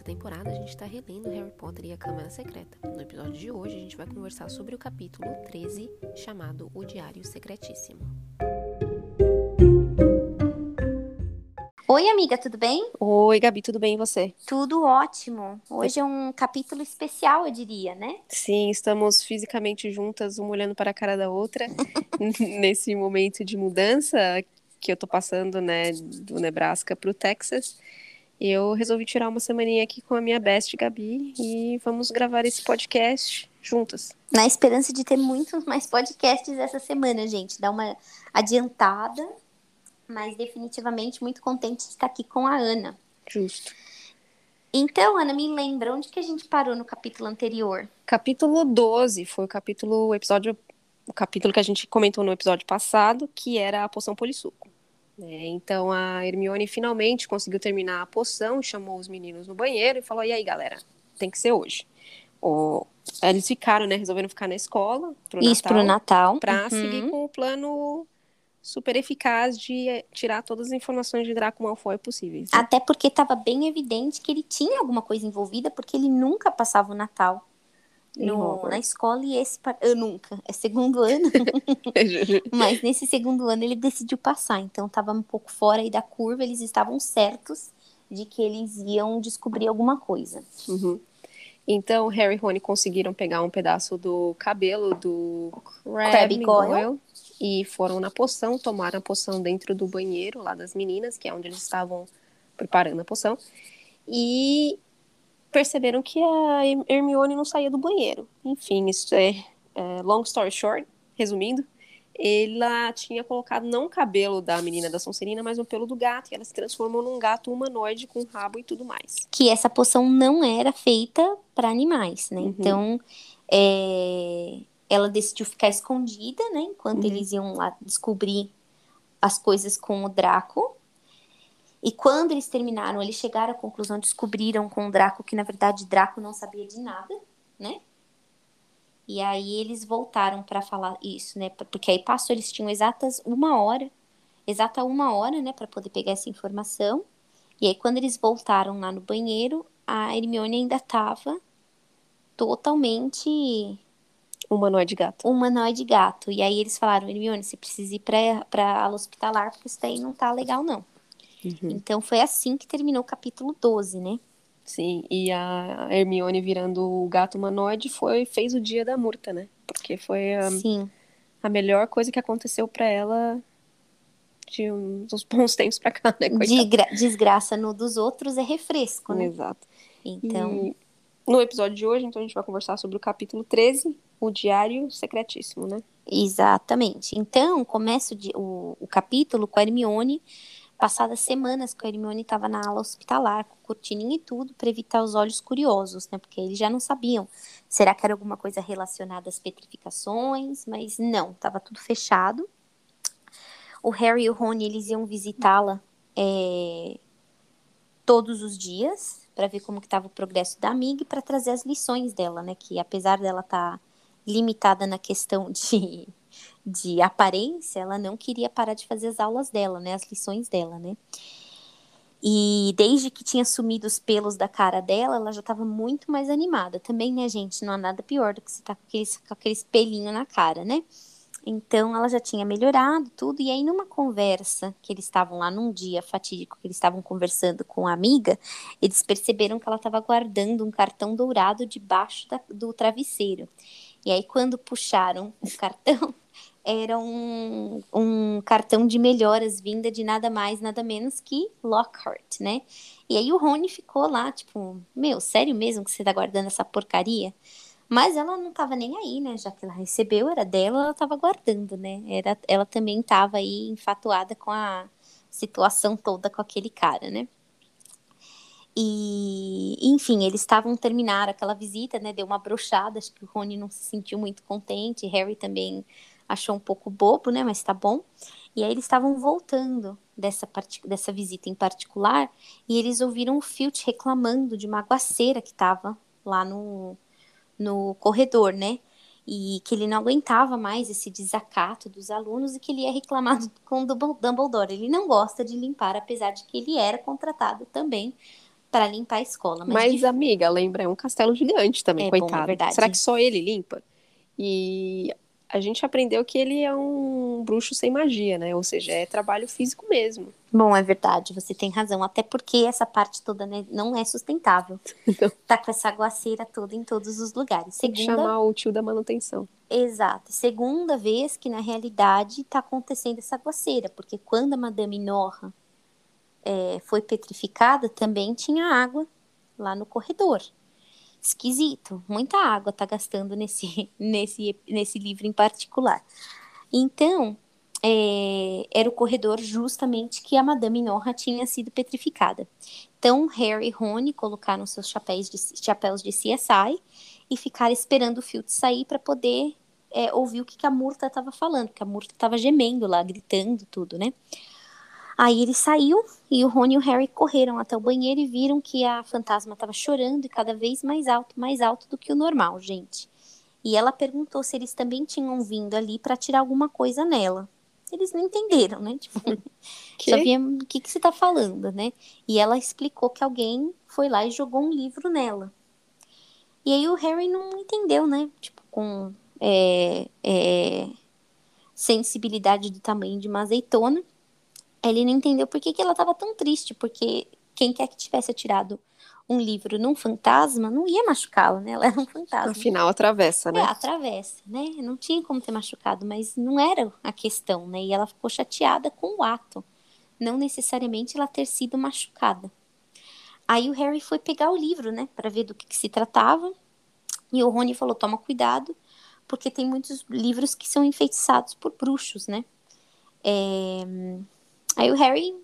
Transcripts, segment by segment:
Nessa temporada a gente está relendo Harry Potter e a Câmara Secreta. No episódio de hoje a gente vai conversar sobre o capítulo 13, chamado O Diário Secretíssimo. Oi, amiga, tudo bem? Oi, Gabi, tudo bem e você? Tudo ótimo. Hoje é um capítulo especial, eu diria, né? Sim, estamos fisicamente juntas, uma olhando para a cara da outra, nesse momento de mudança que eu tô passando, né, do Nebraska para o Texas. Eu resolvi tirar uma semaninha aqui com a minha best Gabi e vamos gravar esse podcast juntas. Na esperança de ter muitos mais podcasts essa semana, gente. Dar uma adiantada, mas definitivamente muito contente de estar aqui com a Ana. Justo. Então, Ana, me lembra onde que a gente parou no capítulo anterior? Capítulo 12 foi o capítulo, o episódio, o capítulo que a gente comentou no episódio passado, que era a poção polissuco. É, então a Hermione finalmente conseguiu terminar a poção, chamou os meninos no banheiro e falou: e aí, galera, tem que ser hoje. O... Eles ficaram, né? Resolveram ficar na escola pro Isso, Natal, pro Natal. Pra uhum. seguir com o plano super eficaz de eh, tirar todas as informações de Draco Malfoy possíveis. Né? Até porque estava bem evidente que ele tinha alguma coisa envolvida, porque ele nunca passava o Natal no, na escola e esse eu nunca é segundo ano. Mas nesse segundo ano ele decidiu passar então estava um pouco fora da curva eles estavam certos de que eles iam descobrir alguma coisa. Uhum. então Harry e Rony conseguiram pegar um pedaço do cabelo do Crabbe Goyle e foram na poção tomaram a poção dentro do banheiro lá das meninas que é onde eles estavam preparando a poção e perceberam que a Hermione não saía do banheiro. Enfim, isso é, é long story short, resumindo, ela tinha colocado não o cabelo da menina da Sonserina, mas o pelo do gato, e ela se transformou num gato humanoide com rabo e tudo mais. Que essa poção não era feita para animais, né? Uhum. Então, é... ela decidiu ficar escondida, né? Enquanto uhum. eles iam lá descobrir as coisas com o Draco. E quando eles terminaram, eles chegaram à conclusão, descobriram com o Draco que, na verdade, Draco não sabia de nada, né? E aí eles voltaram para falar isso, né? Porque aí passou, eles tinham exatas uma hora, exata uma hora, né, para poder pegar essa informação. E aí quando eles voltaram lá no banheiro, a Hermione ainda tava totalmente humanoide gato. Humanoide gato. E aí eles falaram, Hermione, você precisa ir para para ala hospitalar porque isso daí não tá legal não. Uhum. Então foi assim que terminou o capítulo 12, né? Sim, e a Hermione virando o gato humanoide foi fez o dia da Murta, né? Porque foi a, a melhor coisa que aconteceu para ela de uns bons tempos pra cá, né? De desgraça no dos outros é refresco, né? Exato. Então. E no episódio de hoje, então, a gente vai conversar sobre o capítulo 13, o Diário Secretíssimo, né? Exatamente. Então, começa o, o, o capítulo com a Hermione passadas semanas que a Hermione estava na ala hospitalar, com cortininha e tudo, para evitar os olhos curiosos, né? Porque eles já não sabiam. Será que era alguma coisa relacionada às petrificações? Mas não, estava tudo fechado. O Harry e o Rony, eles iam visitá-la é, todos os dias, para ver como que estava o progresso da amiga e para trazer as lições dela, né? Que apesar dela estar tá limitada na questão de de aparência, ela não queria parar de fazer as aulas dela, né, as lições dela, né. E desde que tinha sumido os pelos da cara dela, ela já estava muito mais animada. Também, né, gente, não há nada pior do que você tá com aquele, com espelhinho na cara, né? Então ela já tinha melhorado tudo. E aí, numa conversa que eles estavam lá num dia fatídico que eles estavam conversando com a amiga, eles perceberam que ela estava guardando um cartão dourado debaixo da, do travesseiro. E aí, quando puxaram o cartão, era um, um cartão de melhoras vinda de nada mais, nada menos que Lockhart, né? E aí o Rony ficou lá, tipo, meu, sério mesmo que você tá guardando essa porcaria? Mas ela não tava nem aí, né? Já que ela recebeu, era dela, ela tava guardando, né? Era, ela também tava aí enfatuada com a situação toda com aquele cara, né? E, enfim, eles estavam terminar aquela visita, né? Deu uma brochada, acho que o Rony não se sentiu muito contente, Harry também achou um pouco bobo, né? Mas tá bom. E aí eles estavam voltando dessa, part... dessa visita em particular e eles ouviram o Filch reclamando de uma aguaceira que estava lá no, no corredor, né? E que ele não aguentava mais esse desacato dos alunos e que ele ia reclamar com o Dumbledore. Ele não gosta de limpar, apesar de que ele era contratado também para limpar a escola. Mas, mas de... amiga, lembra, é um castelo gigante também, é coitado. Bom, é verdade. Será que só ele limpa? E a gente aprendeu que ele é um bruxo sem magia, né? Ou seja, é trabalho físico mesmo. Bom, é verdade, você tem razão. Até porque essa parte toda né, não é sustentável. Então... Tá com essa aguaceira toda em todos os lugares. Segunda... Tem que chamar o tio da manutenção. Exato. Segunda vez que, na realidade, tá acontecendo essa aguaceira. Porque quando a Madame Norra é, foi petrificada, também tinha água lá no corredor esquisito. Muita água tá gastando nesse, nesse, nesse livro em particular. Então, é, era o corredor justamente que a Madame Norra tinha sido petrificada. Então, Harry e Rony colocaram seus chapéus de, chapéus de CSI e ficaram esperando o Filch sair para poder é, ouvir o que, que a Murta estava falando, porque a Murta estava gemendo lá, gritando tudo, né? Aí ele saiu e o Rony e o Harry correram até o banheiro e viram que a fantasma estava chorando e cada vez mais alto, mais alto do que o normal, gente. E ela perguntou se eles também tinham vindo ali para tirar alguma coisa nela. Eles não entenderam, né? Tipo, que? sabia o que, que você está falando, né? E ela explicou que alguém foi lá e jogou um livro nela. E aí o Harry não entendeu, né? Tipo, com é, é, sensibilidade do tamanho de uma azeitona ele não entendeu por que, que ela estava tão triste, porque quem quer que tivesse atirado um livro num fantasma não ia machucá-la, né? Ela era um fantasma. Afinal, atravessa, né? É, atravessa, né? Não tinha como ter machucado, mas não era a questão, né? E ela ficou chateada com o ato, não necessariamente ela ter sido machucada. Aí o Harry foi pegar o livro, né, para ver do que, que se tratava, e o Rony falou: toma cuidado, porque tem muitos livros que são enfeitiçados por bruxos, né? É... Aí o Harry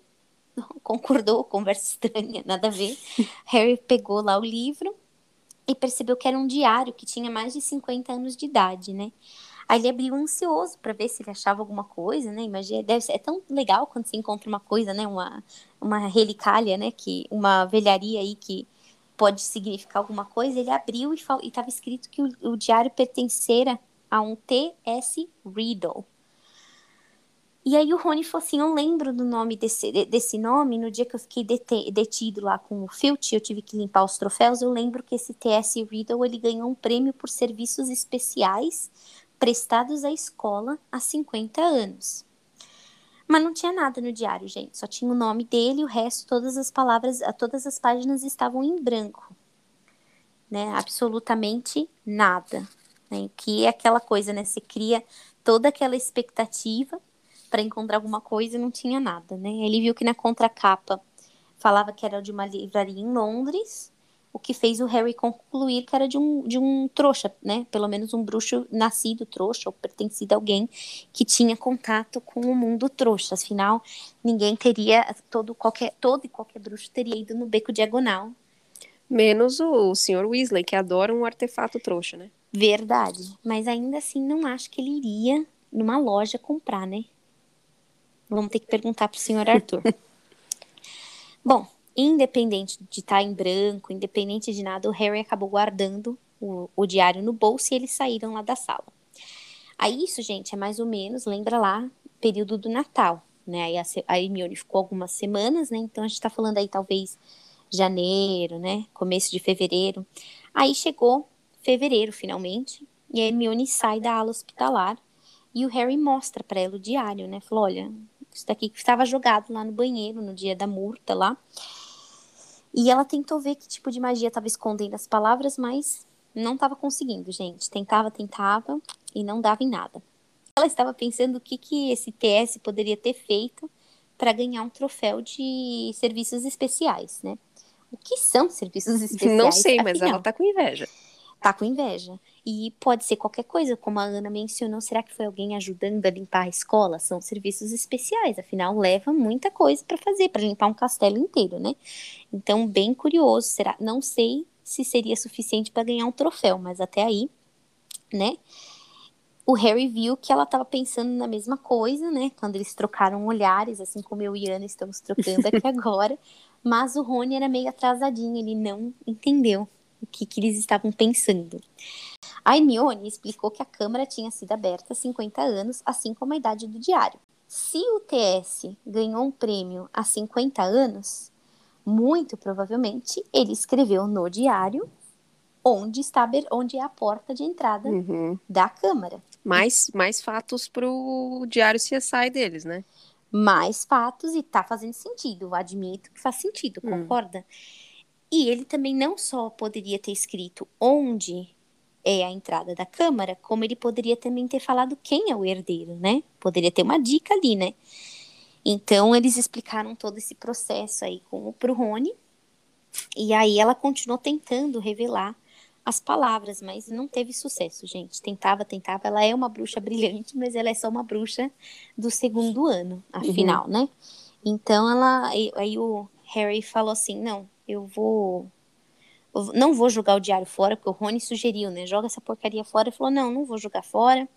concordou, conversa estranha, nada a ver. Harry pegou lá o livro e percebeu que era um diário que tinha mais de 50 anos de idade, né? Aí ele abriu ansioso para ver se ele achava alguma coisa, né? Imagina, deve ser, é tão legal quando você encontra uma coisa, né? Uma, uma relicália, né? Que, uma velharia aí que pode significar alguma coisa. Ele abriu e estava escrito que o, o diário pertencera a um T.S. Riddle. E aí o Rony falou assim: Eu lembro do nome desse, desse nome, no dia que eu fiquei detido lá com o Filch, eu tive que limpar os troféus. Eu lembro que esse T.S. Riddle ele ganhou um prêmio por serviços especiais prestados à escola há 50 anos. Mas não tinha nada no diário, gente. Só tinha o nome dele, o resto, todas as palavras, todas as páginas estavam em branco. Né? Absolutamente nada. Né? Que é aquela coisa, né? Você cria toda aquela expectativa para encontrar alguma coisa e não tinha nada, né? Ele viu que na contracapa falava que era de uma livraria em Londres, o que fez o Harry concluir que era de um, de um trouxa, né? Pelo menos um bruxo nascido trouxa ou pertencido a alguém que tinha contato com o mundo trouxa. Afinal, ninguém teria, todo, qualquer, todo e qualquer bruxo teria ido no beco diagonal. Menos o Sr. Weasley, que adora um artefato trouxa, né? Verdade. Mas ainda assim, não acho que ele iria numa loja comprar, né? Vamos ter que perguntar para o senhor Arthur. Bom, independente de estar tá em branco, independente de nada, o Harry acabou guardando o, o diário no bolso e eles saíram lá da sala. Aí isso, gente, é mais ou menos, lembra lá, período do Natal, né? Aí a, a Hermione ficou algumas semanas, né? Então a gente tá falando aí talvez janeiro, né? Começo de fevereiro. Aí chegou fevereiro, finalmente, e a Hermione sai da ala hospitalar e o Harry mostra para ela o diário, né? Falou, olha, isso daqui que estava jogado lá no banheiro no dia da murta lá. E ela tentou ver que tipo de magia estava escondendo as palavras, mas não estava conseguindo, gente. Tentava, tentava e não dava em nada. Ela estava pensando o que, que esse TS poderia ter feito para ganhar um troféu de serviços especiais, né? O que são serviços especiais? Não sei, mas ela tá com inveja. Tá com inveja. E pode ser qualquer coisa, como a Ana mencionou, será que foi alguém ajudando a limpar a escola? São serviços especiais, afinal leva muita coisa para fazer, para limpar um castelo inteiro, né? Então, bem curioso, será? Não sei se seria suficiente para ganhar um troféu, mas até aí, né? O Harry viu que ela estava pensando na mesma coisa, né? Quando eles trocaram olhares, assim como eu e Ana estamos trocando aqui agora. Mas o Rony era meio atrasadinho, ele não entendeu o que, que eles estavam pensando. A Hermione explicou que a Câmara tinha sido aberta há 50 anos, assim como a idade do diário. Se o TS ganhou um prêmio há 50 anos, Muito provavelmente ele escreveu no diário onde está onde é a porta de entrada Uhum. da câmara. Mais, mais fatos pro diário CSI deles, né? Mais fatos e tá fazendo sentido. Admito que faz sentido, Hum. E ele também não só poderia ter escrito onde é a entrada da câmara, como ele poderia também ter falado quem é o herdeiro, né? Poderia ter uma dica ali, né? Então eles explicaram todo esse processo aí com pro Rony. E aí ela continuou tentando revelar as palavras, mas não teve sucesso, gente. Tentava, tentava. Ela é uma bruxa brilhante, mas ela é só uma bruxa do segundo ano, afinal, né? Então ela, aí o Harry falou assim, não, eu vou, eu não vou jogar o diário fora, porque o Rony sugeriu, né? Joga essa porcaria fora. Ele falou, não, não vou jogar fora.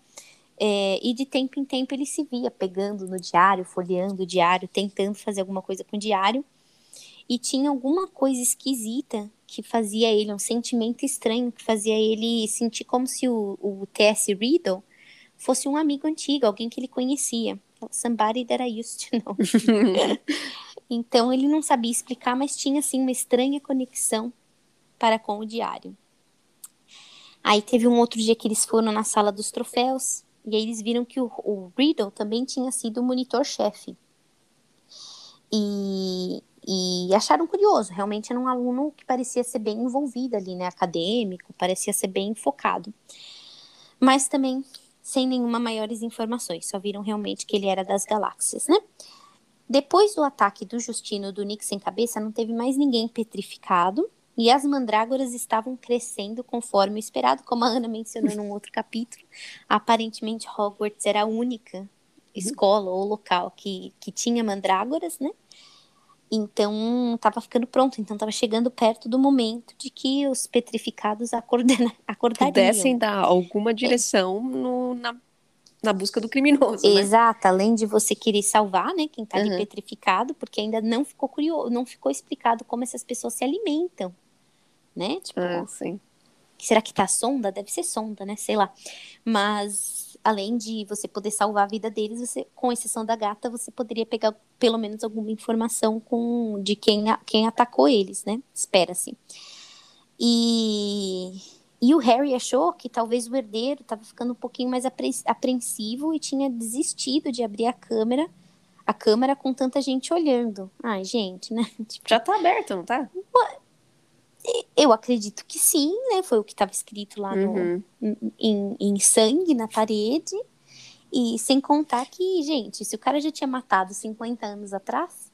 É, e de tempo em tempo ele se via pegando no diário, folheando o diário, tentando fazer alguma coisa com o diário. E tinha alguma coisa esquisita que fazia ele, um sentimento estranho, que fazia ele sentir como se o, o T.S. Riddle fosse um amigo antigo, alguém que ele conhecia. Somebody that I used to know. então ele não sabia explicar, mas tinha assim uma estranha conexão para com o diário. Aí teve um outro dia que eles foram na sala dos troféus e aí eles viram que o, o Riddle também tinha sido monitor-chefe. E, e acharam curioso, realmente era um aluno que parecia ser bem envolvido ali, né, acadêmico, parecia ser bem focado. Mas também sem nenhuma maiores informações, só viram realmente que ele era das galáxias, né? Depois do ataque do Justino do Nick sem cabeça, não teve mais ninguém petrificado, e as mandrágoras estavam crescendo conforme o esperado, como a Ana mencionou num outro capítulo. Aparentemente, Hogwarts era a única escola ou local que, que tinha mandrágoras, né? Então, estava ficando pronto. Então, estava chegando perto do momento de que os petrificados acordariam. Pudessem dar alguma direção no, na, na busca do criminoso, né? Exato, além de você querer salvar, né, quem tá ali Uhum. petrificado, porque ainda não ficou curioso, não ficou explicado como essas pessoas se alimentam, né? Tipo, Ah, sim. será que tá sonda? Deve ser sonda, né? Sei lá. Mas além de você poder salvar a vida deles, você, com exceção da gata, você poderia pegar pelo menos alguma informação com de quem, quem atacou eles, né? Espera-se. E, e o Harry achou que talvez o herdeiro estava ficando um pouquinho mais apre- apreensivo e tinha desistido de abrir a câmera, a câmera com tanta gente olhando. Ai, gente, né? Tipo, Já tá aberto, não tá? eu acredito que sim, né? Foi o que estava escrito lá no, Uhum. em, em sangue na parede. E sem contar que, gente, se o cara já tinha matado 50 anos atrás,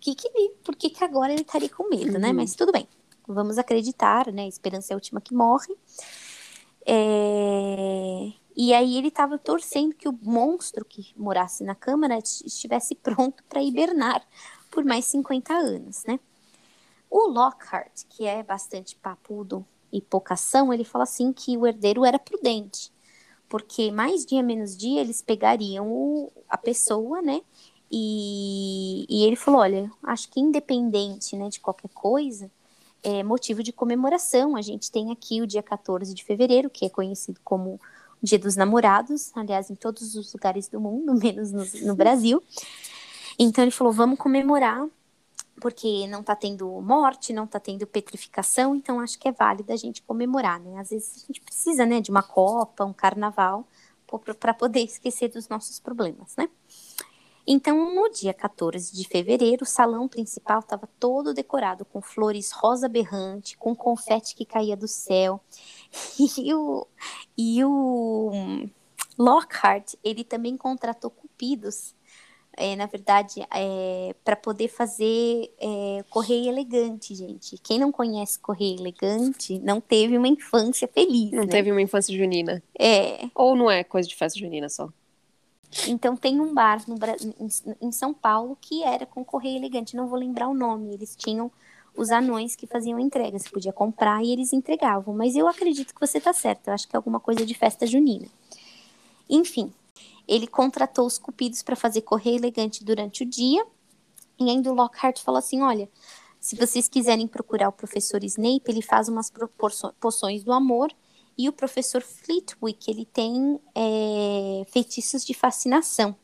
que que ele, por que, que agora ele estaria com medo, né? Uhum. Mas tudo bem. Vamos acreditar, né? Esperança é a última que morre. É, E aí ele estava torcendo que o monstro que morasse na câmara est- estivesse pronto para hibernar por mais 50 anos, né? O Lockhart, que é bastante papudo e poucação, ele fala assim que o herdeiro era prudente, porque mais dia menos dia eles pegariam o- a pessoa, né? E, e ele falou, olha, acho que independente, né, de qualquer coisa, é motivo de comemoração. A gente tem aqui o dia 14 de fevereiro, que é conhecido como Dia dos Namorados, aliás, em todos os lugares do mundo, menos no, no Brasil. Então ele falou, vamos comemorar porque não tá tendo morte, não tá tendo petrificação, então acho que é válido a gente comemorar, né? Às vezes a gente precisa, né, de uma copa, um carnaval, para poder esquecer dos nossos problemas, né? Então, no dia 14 de fevereiro, o salão principal estava todo decorado com flores rosa berrante, com confete que caía do céu. E o, e o Lockhart, ele também contratou cupidos é, na verdade, é, para poder fazer é, correio elegante, gente. Quem não conhece correio elegante não teve uma infância feliz. Não né? teve uma infância junina. É, Ou não é coisa de festa junina só? Então tem um bar no em, São Paulo que era com correio elegante. Não vou lembrar o nome. Eles tinham os anões que faziam entrega. Você podia comprar e eles entregavam. Mas eu acredito que você está certo. Eu acho que é alguma coisa de festa junina. Enfim, ele contratou os cupidos para fazer correio elegante durante o dia. E ainda o Lockhart falou assim: olha, se vocês quiserem procurar o professor Snape, ele faz umas poções do amor. E o professor Flitwick, ele tem é, feitiços de fascinação.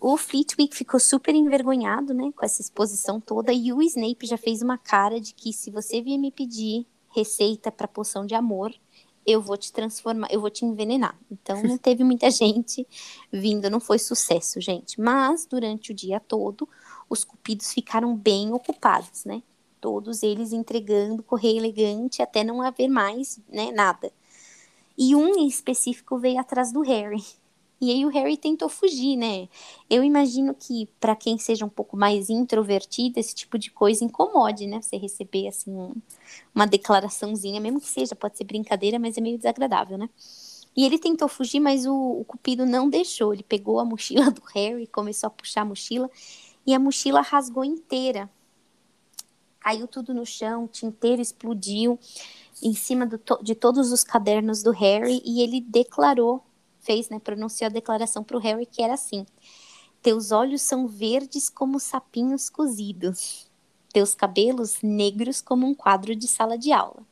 O Flitwick ficou super envergonhado, né, com essa exposição toda, e o Snape já fez uma cara de que se você vier me pedir receita para poção de amor, eu vou te transformar, eu vou te envenenar. Então não teve muita gente vindo, não foi sucesso, gente. Mas durante o dia todo, os cupidos ficaram bem ocupados, né? Todos eles entregando correio elegante até não haver mais, né, nada. E um em específico veio atrás do Harry. E aí o Harry tentou fugir, né? Eu imagino que para quem seja um pouco mais introvertido, esse tipo de coisa incomode, né? Você receber assim um, uma declaraçãozinha, mesmo que seja, pode ser brincadeira, mas é meio desagradável, né? E ele tentou fugir, mas o, o Cupido não deixou. Ele pegou a mochila do Harry, começou a puxar a mochila e a mochila rasgou inteira. Caiu tudo no chão, o tinteiro explodiu em cima do, de todos os cadernos do Harry e ele declarou fez, né, pronunciou a declaração para o Harry que era assim: Teus olhos são verdes como sapinhos cozidos, teus cabelos negros como um quadro de sala de aula.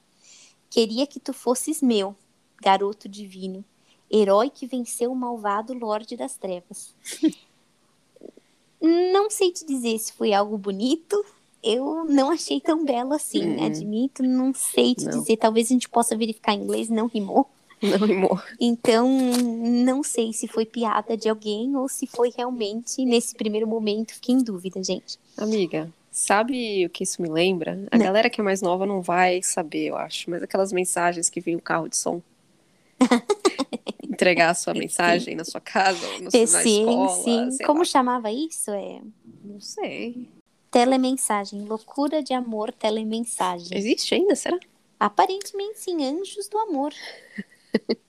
Queria que tu fosses meu, garoto divino, herói que venceu o malvado Lorde das Trevas. não sei te dizer se foi algo bonito. Eu não achei tão belo assim, hum. admito, não sei te não. dizer. Talvez a gente possa verificar em inglês, não rimou. Não rimou. Então, não sei se foi piada de alguém ou se foi realmente nesse primeiro momento. Fiquei em dúvida, gente. Amiga, sabe o que isso me lembra? A não. galera que é mais nova não vai saber, eu acho. Mas aquelas mensagens que vem o carro de som. Entregar a sua mensagem sim. na sua casa, ou no, sim, na escola. Sim, Como lá. chamava isso? É... Não sei. Telemensagem. Loucura de amor, telemensagem. Existe ainda, será? Aparentemente sim, anjos do amor.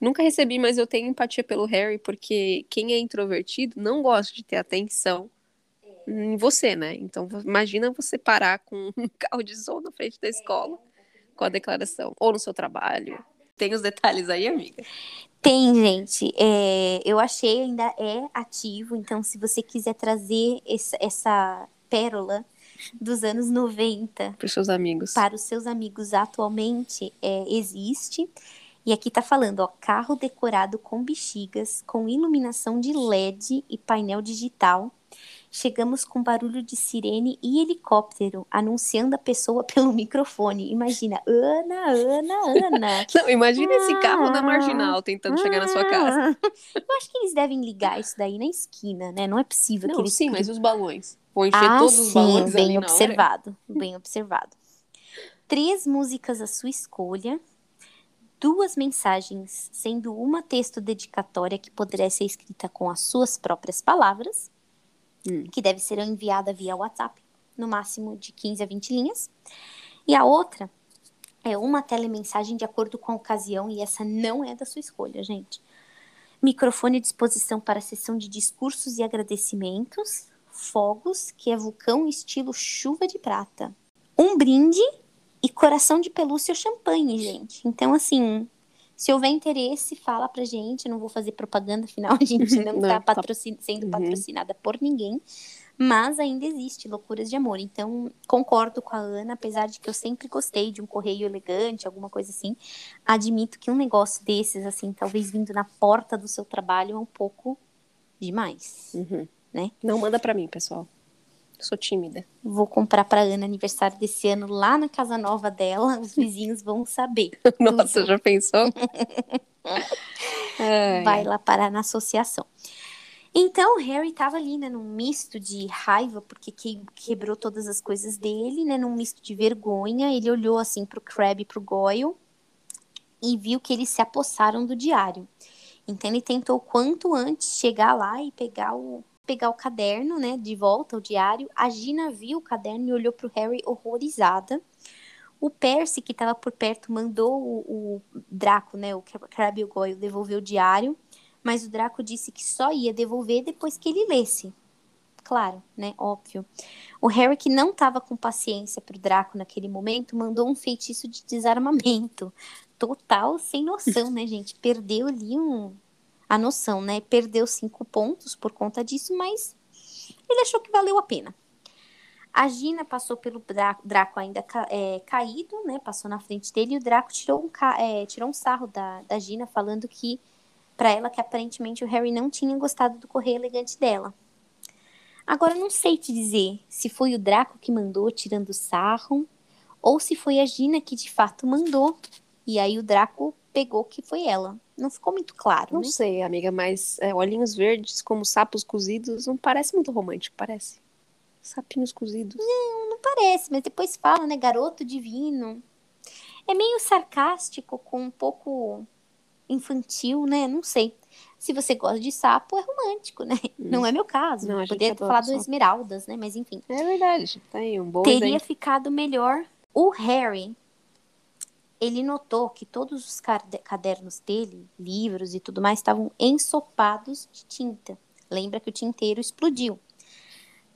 Nunca recebi, mas eu tenho empatia pelo Harry, porque quem é introvertido não gosta de ter atenção em você, né? Então, imagina você parar com um carro de som na frente da escola com a declaração, ou no seu trabalho. Tem os detalhes aí, amiga? Tem, gente. É, eu achei ainda é ativo, então se você quiser trazer essa, essa pérola dos anos 90 para os seus amigos, para os seus amigos atualmente, é, existe. E aqui tá falando, ó, carro decorado com bexigas, com iluminação de LED e painel digital. Chegamos com barulho de sirene e helicóptero, anunciando a pessoa pelo microfone. Imagina, Ana, Ana, Ana. Não, imagina ah, esse carro na marginal tentando ah, chegar na sua casa. Eu acho que eles devem ligar isso daí na esquina, né? Não é possível Não, que eles. Sim, mas os balões. Vou encher ah, todos sim, os balões bem observado, bem observado. Três músicas à sua escolha duas mensagens, sendo uma texto dedicatória que poderia ser escrita com as suas próprias palavras, hum. que deve ser enviada via WhatsApp, no máximo de 15 a 20 linhas, e a outra é uma telemensagem de acordo com a ocasião, e essa não é da sua escolha, gente. Microfone à disposição para sessão de discursos e agradecimentos, fogos, que é vulcão estilo chuva de prata. Um brinde e coração de pelúcia ou champanhe, gente. Então, assim, se houver interesse, fala pra gente. não vou fazer propaganda, afinal a gente não, não tá, tá. patrocin sendo uhum. patrocinada por ninguém. Mas ainda existe loucuras de amor. Então, concordo com a Ana, apesar de que eu sempre gostei de um correio elegante, alguma coisa assim. Admito que um negócio desses, assim, talvez vindo na porta do seu trabalho, é um pouco demais. Uhum. Né? Não manda para mim, pessoal. Sou tímida. Vou comprar para Ana aniversário desse ano lá na casa nova dela. Os vizinhos vão saber. Nossa, tudo. já pensou? Vai lá parar na associação. Então, o Harry estava ali, né, num misto de raiva, porque que, quebrou todas as coisas dele, né, num misto de vergonha. Ele olhou assim pro Crab e pro Goyle e viu que eles se apossaram do diário. Então, ele tentou quanto antes chegar lá e pegar o pegar o caderno, né, de volta, o diário. A Gina viu o caderno e olhou para o Harry horrorizada. O Percy, que estava por perto, mandou o, o, Draco, né, o Crabbe Goyle, devolver o diário, mas o Draco disse que só ia devolver depois que ele lesse. Claro, né, óbvio. O Harry, que não estava com paciência para o Draco naquele momento, mandou um feitiço de desarmamento. Total sem noção, né, gente? Perdeu ali um, a noção, né? Perdeu cinco pontos por conta disso, mas ele achou que valeu a pena. A Gina passou pelo Draco ainda ca é, caído, né? Passou na frente dele e o Draco tirou um, é, tirou um sarro da, da Gina, falando que para ela que aparentemente o Harry não tinha gostado do correio elegante dela. Agora não sei te dizer se foi o Draco que mandou tirando sarro ou se foi a Gina que de fato mandou e aí o Draco pegou que foi ela. Não ficou muito claro, Não né? sei, amiga, mas é, olhinhos verdes como sapos cozidos não parece muito romântico, parece. Sapinhos cozidos. Não parece, mas depois fala, né? Garoto divino. É meio sarcástico, com um pouco infantil, né? Não sei. Se você gosta de sapo, é romântico, né? Não é meu caso. Hum. Não, Poderia ter falado esmeraldas, né? Mas enfim. É verdade. Tá aí um bom Teria ficado melhor. O Harry, ele notou que todos os cade- cadernos dele, livros e tudo mais, estavam ensopados de tinta. Lembra que o tinteiro explodiu.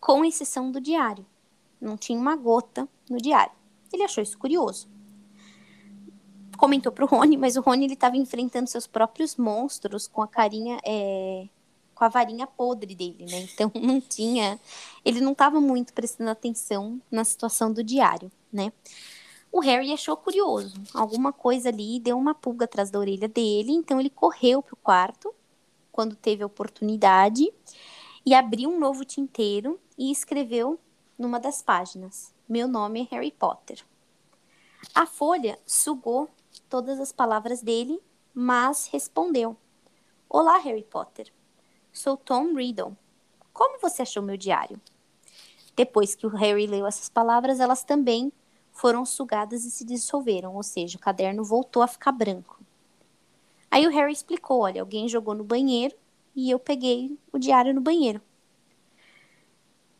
Com exceção do diário. Não tinha uma gota no diário. Ele achou isso curioso. Comentou pro Rony, mas o Rony estava enfrentando seus próprios monstros com a carinha, é, com a varinha podre dele, né? Então não tinha, ele não estava muito prestando atenção na situação do diário, né? O Harry achou curioso, alguma coisa ali deu uma pulga atrás da orelha dele, então ele correu pro quarto quando teve a oportunidade e abriu um novo tinteiro e escreveu numa das páginas: Meu nome é Harry Potter. A folha sugou todas as palavras dele, mas respondeu: Olá, Harry Potter. Sou Tom Riddle. Como você achou meu diário? Depois que o Harry leu essas palavras, elas também foram sugadas e se dissolveram, ou seja, o caderno voltou a ficar branco. Aí o Harry explicou: olha, alguém jogou no banheiro e eu peguei o diário no banheiro.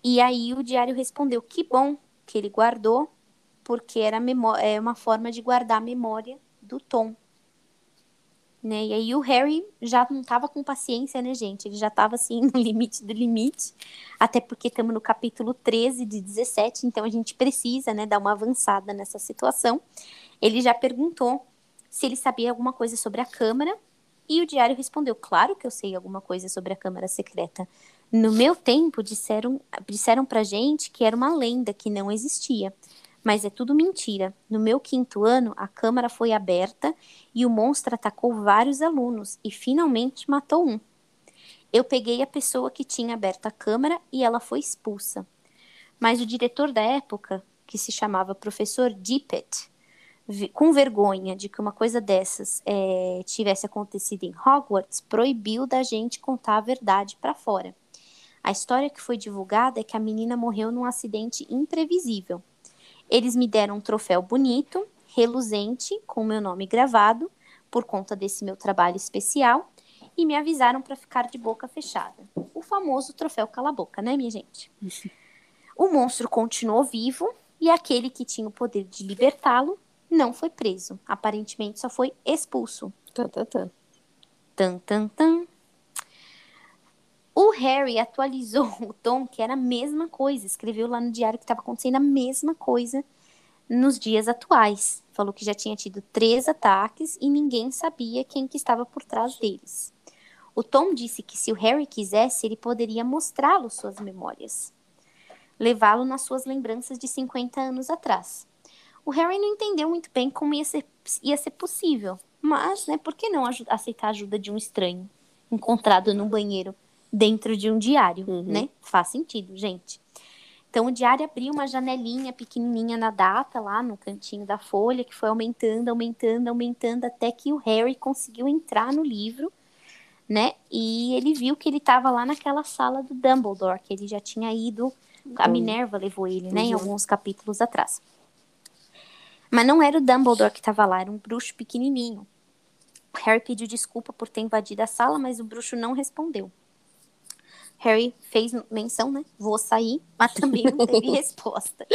E aí o diário respondeu: que bom que ele guardou, porque era é uma forma de guardar a memória do Tom. Né? E aí o Harry já não tava com paciência, né, gente? Ele já tava assim no limite do limite. Até porque estamos no capítulo 13 de 17, então a gente precisa, né, dar uma avançada nessa situação. Ele já perguntou se ele sabia alguma coisa sobre a Câmara, e o diário respondeu: Claro que eu sei alguma coisa sobre a Câmara Secreta. No meu tempo, disseram, disseram pra gente que era uma lenda que não existia. Mas é tudo mentira. No meu quinto ano, a Câmara foi aberta e o monstro atacou vários alunos e finalmente matou um. Eu peguei a pessoa que tinha aberto a Câmara e ela foi expulsa. Mas o diretor da época, que se chamava professor Dippet, com vergonha de que uma coisa dessas eh, tivesse acontecido em Hogwarts, proibiu da gente contar a verdade para fora. A história que foi divulgada é que a menina morreu num acidente imprevisível. Eles me deram um troféu bonito, reluzente, com meu nome gravado, por conta desse meu trabalho especial, e me avisaram para ficar de boca fechada. O famoso troféu cala-boca, né, minha gente? O monstro continuou vivo e aquele que tinha o poder de libertá-lo não foi preso. Aparentemente só foi expulso. Tá, tá, tá. Tan, tan, tan. O Harry atualizou o Tom, que era a mesma coisa. Escreveu lá no diário que estava acontecendo a mesma coisa nos dias atuais. Falou que já tinha tido três ataques e ninguém sabia quem que estava por trás deles. O Tom disse que se o Harry quisesse, ele poderia mostrá-lo suas memórias. Levá-lo nas suas lembranças de 50 anos atrás. O Harry não entendeu muito bem como ia ser, ia ser possível. Mas, né, por que não aceitar a ajuda de um estranho encontrado no banheiro dentro de um diário, Uhum. né? Faz sentido, gente. Então o diário abriu uma janelinha pequenininha na data lá no cantinho da folha que foi aumentando, aumentando, aumentando até que o Harry conseguiu entrar no livro, né? E ele viu que ele estava lá naquela sala do Dumbledore, que ele já tinha ido, a Uhum. Minerva levou ele, né, em Uhum. alguns capítulos atrás. Mas não era o Dumbledore que estava lá, era um bruxo pequenininho. O Harry pediu desculpa por ter invadido a sala, mas o bruxo não respondeu. Harry fez menção, né? Vou sair, mas também não teve resposta.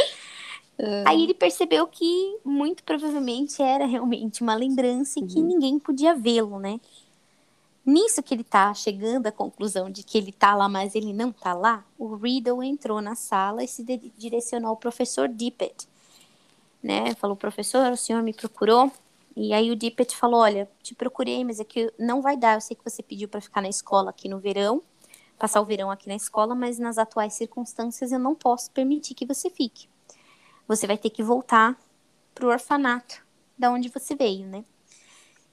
Aí ele percebeu que muito provavelmente era realmente uma lembrança e que Uhum. ninguém podia vê-lo, né? Nisso que ele tá chegando à conclusão de que ele tá lá, mas ele não tá lá, o Riddle entrou na sala e se direcionou ao professor Dippet, né? Falou, professor, o senhor me procurou? E aí o Dippet falou, olha, te procurei, mas é que não vai dar. Eu sei que você pediu para ficar na escola aqui no verão, passar o verão aqui na escola, mas nas atuais circunstâncias eu não posso permitir que você fique. Você vai ter que voltar pro orfanato, da onde você veio, né?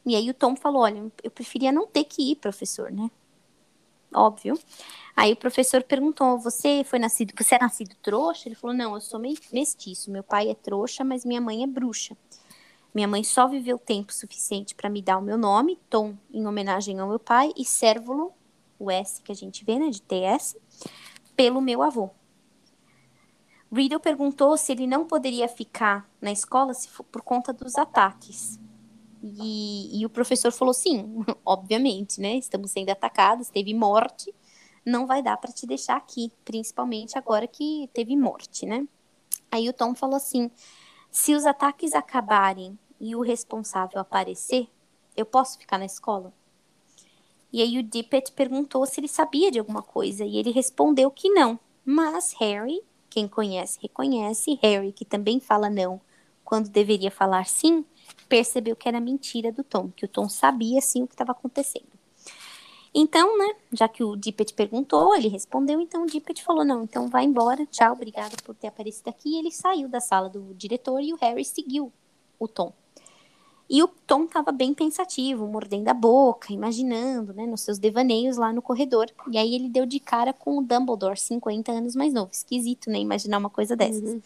E aí o Tom falou: Olha, eu preferia não ter que ir, professor, né? Óbvio. Aí o professor perguntou: Você foi nascido, você é nascido trouxa? Ele falou: Não, eu sou mestiço. Meu pai é trouxa, mas minha mãe é bruxa. Minha mãe só viveu tempo suficiente para me dar o meu nome, Tom, em homenagem ao meu pai, e Cérvulo, o S que a gente vê, né, de TS, pelo meu avô. Riddle perguntou se ele não poderia ficar na escola por conta dos ataques. E, e o professor falou: sim, obviamente, né? Estamos sendo atacados, teve morte, não vai dar para te deixar aqui, principalmente agora que teve morte, né? Aí o Tom falou assim: se os ataques acabarem e o responsável aparecer, eu posso ficar na escola? E aí o Dippet perguntou se ele sabia de alguma coisa e ele respondeu que não. Mas Harry, quem conhece, reconhece, Harry, que também fala não quando deveria falar sim, percebeu que era mentira do Tom, que o Tom sabia sim o que estava acontecendo. Então, né, já que o Dippet perguntou, ele respondeu, então o Dippet falou, não, então vai embora, tchau, obrigada por ter aparecido aqui, e ele saiu da sala do diretor e o Harry seguiu o Tom. E o Tom estava bem pensativo, mordendo a boca, imaginando, né, nos seus devaneios lá no corredor. E aí ele deu de cara com o Dumbledore, 50 anos mais novo. Esquisito, né, imaginar uma coisa dessas. Uhum.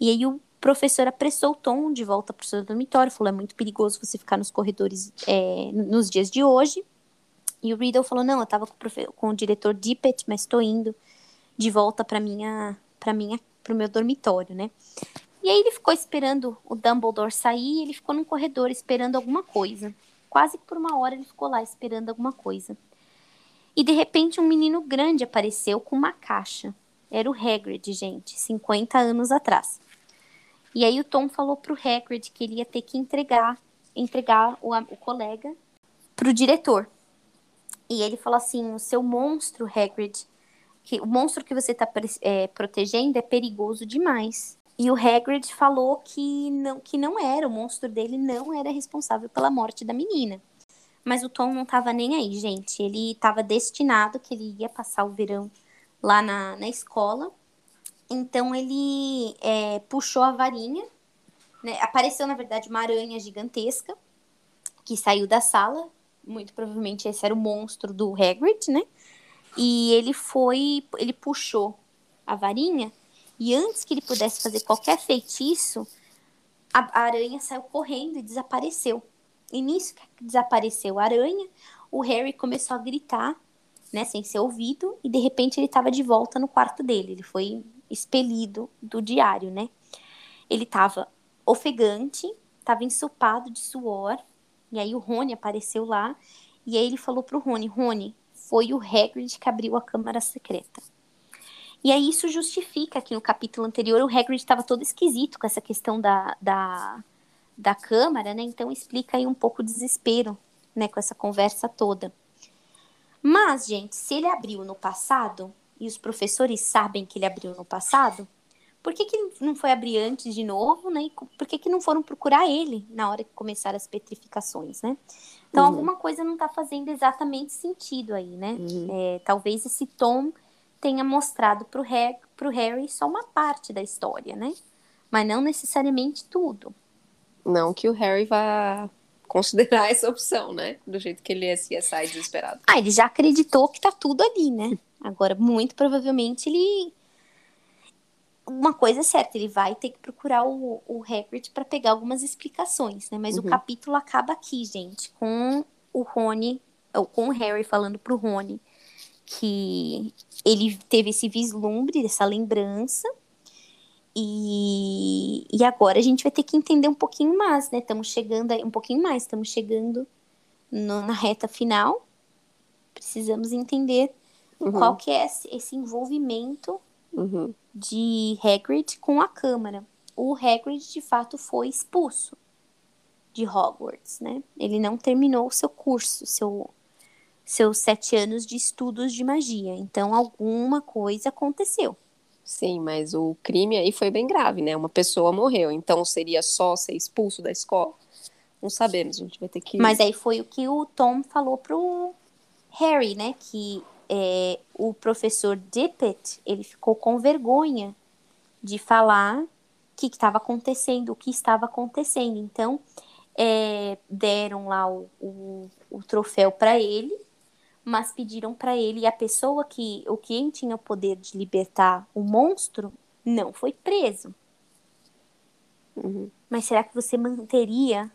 E aí o professor apressou o Tom de volta para o seu dormitório, falou: é muito perigoso você ficar nos corredores é, nos dias de hoje. E o Riddle falou: não, eu estava com, com, o diretor Dippet, mas estou indo de volta para minha, para minha, para o meu dormitório, né? E aí ele ficou esperando o Dumbledore sair, ele ficou num corredor esperando alguma coisa. Quase por uma hora ele ficou lá esperando alguma coisa. E de repente um menino grande apareceu com uma caixa. Era o Hagrid, gente, 50 anos atrás. E aí o Tom falou pro Hagrid que ele ia ter que entregar, entregar o, o colega pro diretor. E ele falou assim: o seu monstro, Hagrid, que o monstro que você está é, protegendo é perigoso demais. E o Hagrid falou que não, que não era, o monstro dele não era responsável pela morte da menina. Mas o Tom não estava nem aí, gente. Ele estava destinado que ele ia passar o verão lá na, na escola então ele é, puxou a varinha, né? apareceu na verdade uma aranha gigantesca que saiu da sala. Muito provavelmente esse era o monstro do Hagrid, né? E ele foi, ele puxou a varinha e antes que ele pudesse fazer qualquer feitiço, a, aranha saiu correndo e desapareceu. E nisso que desapareceu a aranha, o Harry começou a gritar, né, sem ser ouvido, e de repente ele estava de volta no quarto dele. Ele foi expelido do diário, né? Ele estava ofegante, estava ensopado de suor, e aí o Rony apareceu lá, e aí ele falou pro Rony, Rony, foi o Hagrid que abriu a câmara secreta. E aí isso justifica que no capítulo anterior o Hagrid estava todo esquisito com essa questão da, da, da câmara, né? Então explica aí um pouco o desespero, né, com essa conversa toda. Mas, gente, se ele abriu no passado, e os professores sabem que ele abriu no passado, por que, que não foi abrir antes de novo, né? E por que, que não foram procurar ele na hora que começaram as petrificações, né? Então, uhum. alguma coisa não está fazendo exatamente sentido aí, né? Uhum. É, talvez esse tom tenha mostrado para o Harry, Harry só uma parte da história, né? Mas não necessariamente tudo. Não que o Harry vá considerar essa opção, né? Do jeito que ele ia sair desesperado. Ah, ele já acreditou que tá tudo ali, né? Agora, muito provavelmente ele. Uma coisa é certa, ele vai ter que procurar o, o Hagrid para pegar algumas explicações, né? Mas uhum. o capítulo acaba aqui, gente, com o Rony, ou com o Harry falando pro Rony que ele teve esse vislumbre, essa lembrança, e, e agora a gente vai ter que entender um pouquinho mais, né? Estamos chegando aí, um pouquinho mais, estamos chegando no, na reta final. Precisamos entender Uhum. Qual que é esse, esse envolvimento uhum. de Hagrid com a Câmara? O Hagrid, de fato, foi expulso de Hogwarts, né? Ele não terminou o seu curso, seu, seus sete anos de estudos de magia. Então, alguma coisa aconteceu. Sim, mas o crime aí foi bem grave, né? Uma pessoa morreu. Então, seria só ser expulso da escola? Não sabemos, a gente vai ter que... Mas aí foi o que o Tom falou pro Harry, né? Que é, o professor Dippet, ele ficou com vergonha de falar o que estava acontecendo, o que estava acontecendo. Então, é, deram lá o, o, o troféu para ele, mas pediram para ele e a pessoa que, o quem tinha o poder de libertar o monstro, não foi preso. Uhum. Mas será que você manteria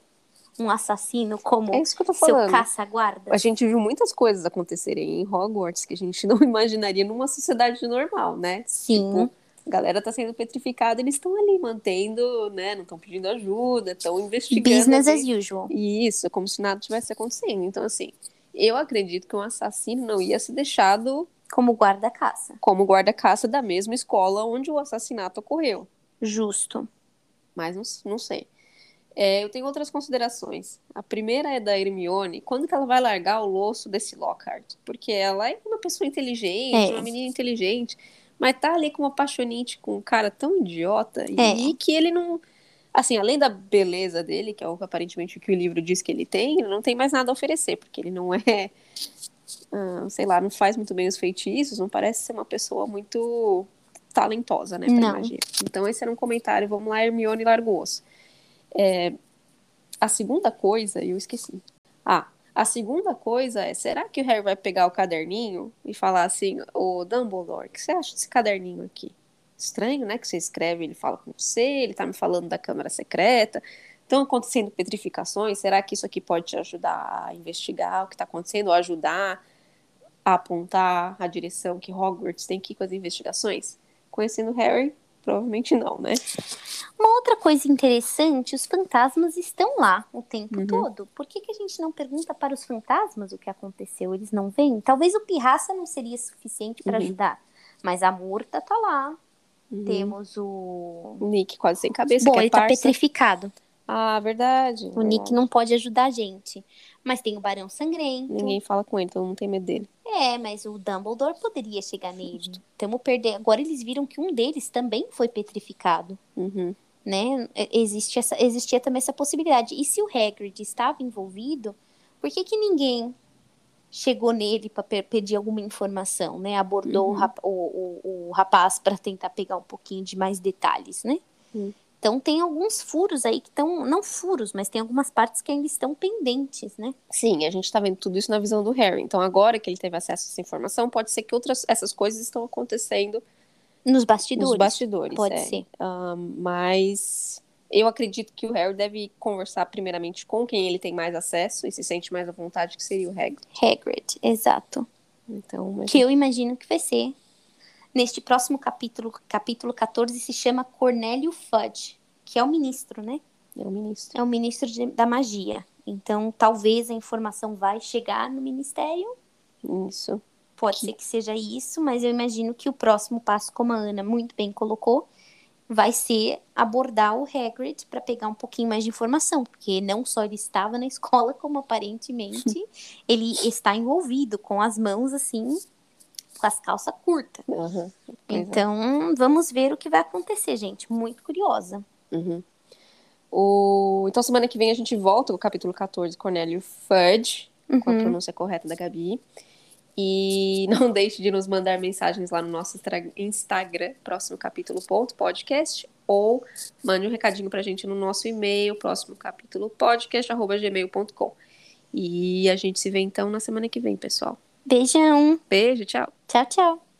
um assassino como É isso que eu tô seu caça-guarda? A gente viu muitas coisas acontecerem em Hogwarts que a gente não imaginaria numa sociedade normal, né? Sim. Tipo, a galera tá sendo petrificada, eles estão ali mantendo, né? Não estão pedindo ajuda, estão investigando. Business ali. as usual. Isso, como se nada tivesse acontecendo. Então, assim, eu acredito que um assassino não ia ser deixado Como guarda-caça. como guarda-caça da mesma escola onde o assassinato ocorreu. Justo. Mas não, não sei. É, eu tenho outras considerações. A primeira é da Hermione. Quando que ela vai largar o loço desse Lockhart? Porque ela é uma pessoa inteligente, É. uma menina inteligente, mas tá ali com uma apaixonite com um cara tão idiota É. e que ele não. Assim, além da beleza dele, que é o, aparentemente o que o livro diz que ele tem, ele não tem mais nada a oferecer, porque ele não é. ah, sei lá, não faz muito bem os feitiços, não parece ser uma pessoa muito talentosa, né, pra Não. magia. Então, esse era um comentário. Vamos lá, Hermione larga o osso. É, a segunda coisa, eu esqueci. Ah, a segunda coisa é, será que o Harry vai pegar o caderninho e falar assim, ô Dumbledore, o que você acha desse caderninho aqui? Estranho, né, que você escreve, ele fala com você, ele tá me falando da Câmara Secreta, estão acontecendo petrificações, será que isso aqui pode te ajudar a investigar o que tá acontecendo, ou ajudar a apontar a direção que Hogwarts tem que ir com as investigações? Conhecendo Harry, provavelmente não, né? Uma outra coisa interessante, os fantasmas estão lá o tempo Uhum. todo. Por que, que a gente não pergunta para os fantasmas o que aconteceu? Eles não vêm? Talvez o Pirraça não seria suficiente para Uhum. ajudar. Mas a Murta tá lá. Uhum. Temos o. O Nick quase sem cabeça, Bom, é ele tá parça. petrificado. Ah, verdade. O Nick não pode ajudar a gente. Mas tem o Barão Sangrento. Ninguém fala com ele, todo mundo tem medo dele. É, mas o Dumbledore poderia chegar nele. Tamo perdendo. Agora eles viram que um deles também foi petrificado. Uhum. né? E- Existe essa, existia também essa possibilidade. E se o Hagrid estava envolvido, por que, que ninguém chegou nele para pedir alguma informação, né? Abordou Uhum. o, rap- o, o- rapaz para tentar pegar um pouquinho de mais detalhes, né? Uhum. Então tem alguns furos aí que estão, não furos, mas tem algumas partes que ainda estão pendentes, né? Sim, a gente tá vendo tudo isso na visão do Harry. Então, agora que ele teve acesso a essa informação, pode ser que outras essas coisas estão acontecendo Nos bastidores. nos bastidores. Pode é. ser. Ah, mas eu acredito que o Harry deve conversar primeiramente com quem ele tem mais acesso e se sente mais à vontade, que seria o Hagrid. Hagrid, exato. Então, mas... que eu imagino que vai ser. Neste próximo capítulo, capítulo 14, se chama Cornélio Fudge, que é o ministro, né? é o ministro. É o ministro de- da magia. Então, talvez a informação vai chegar no ministério. Isso. Pode ser que seja isso, mas eu imagino que o próximo passo, como a Ana muito bem colocou, vai ser abordar o Hagrid para pegar um pouquinho mais de informação, porque não só ele estava na escola, como aparentemente ele está envolvido com as mãos assim, com as calças curtas. É. Então, vamos ver o que vai acontecer, gente. Muito curiosa. Uhum. O... Então, semana que vem a gente volta com o capítulo 14, Cornélio Fudge, com a Uhum. pronúncia correta da Gabi. E não deixe de nos mandar mensagens lá no nosso Instagram, próximo capítulo ponto podcast, ou mande um recadinho pra gente no nosso e-mail, próximo capítulo podcast, arroba gmail.com. E a gente se vê então na semana que vem, pessoal. Beijão. Beijo, tchau! Tchau, tchau.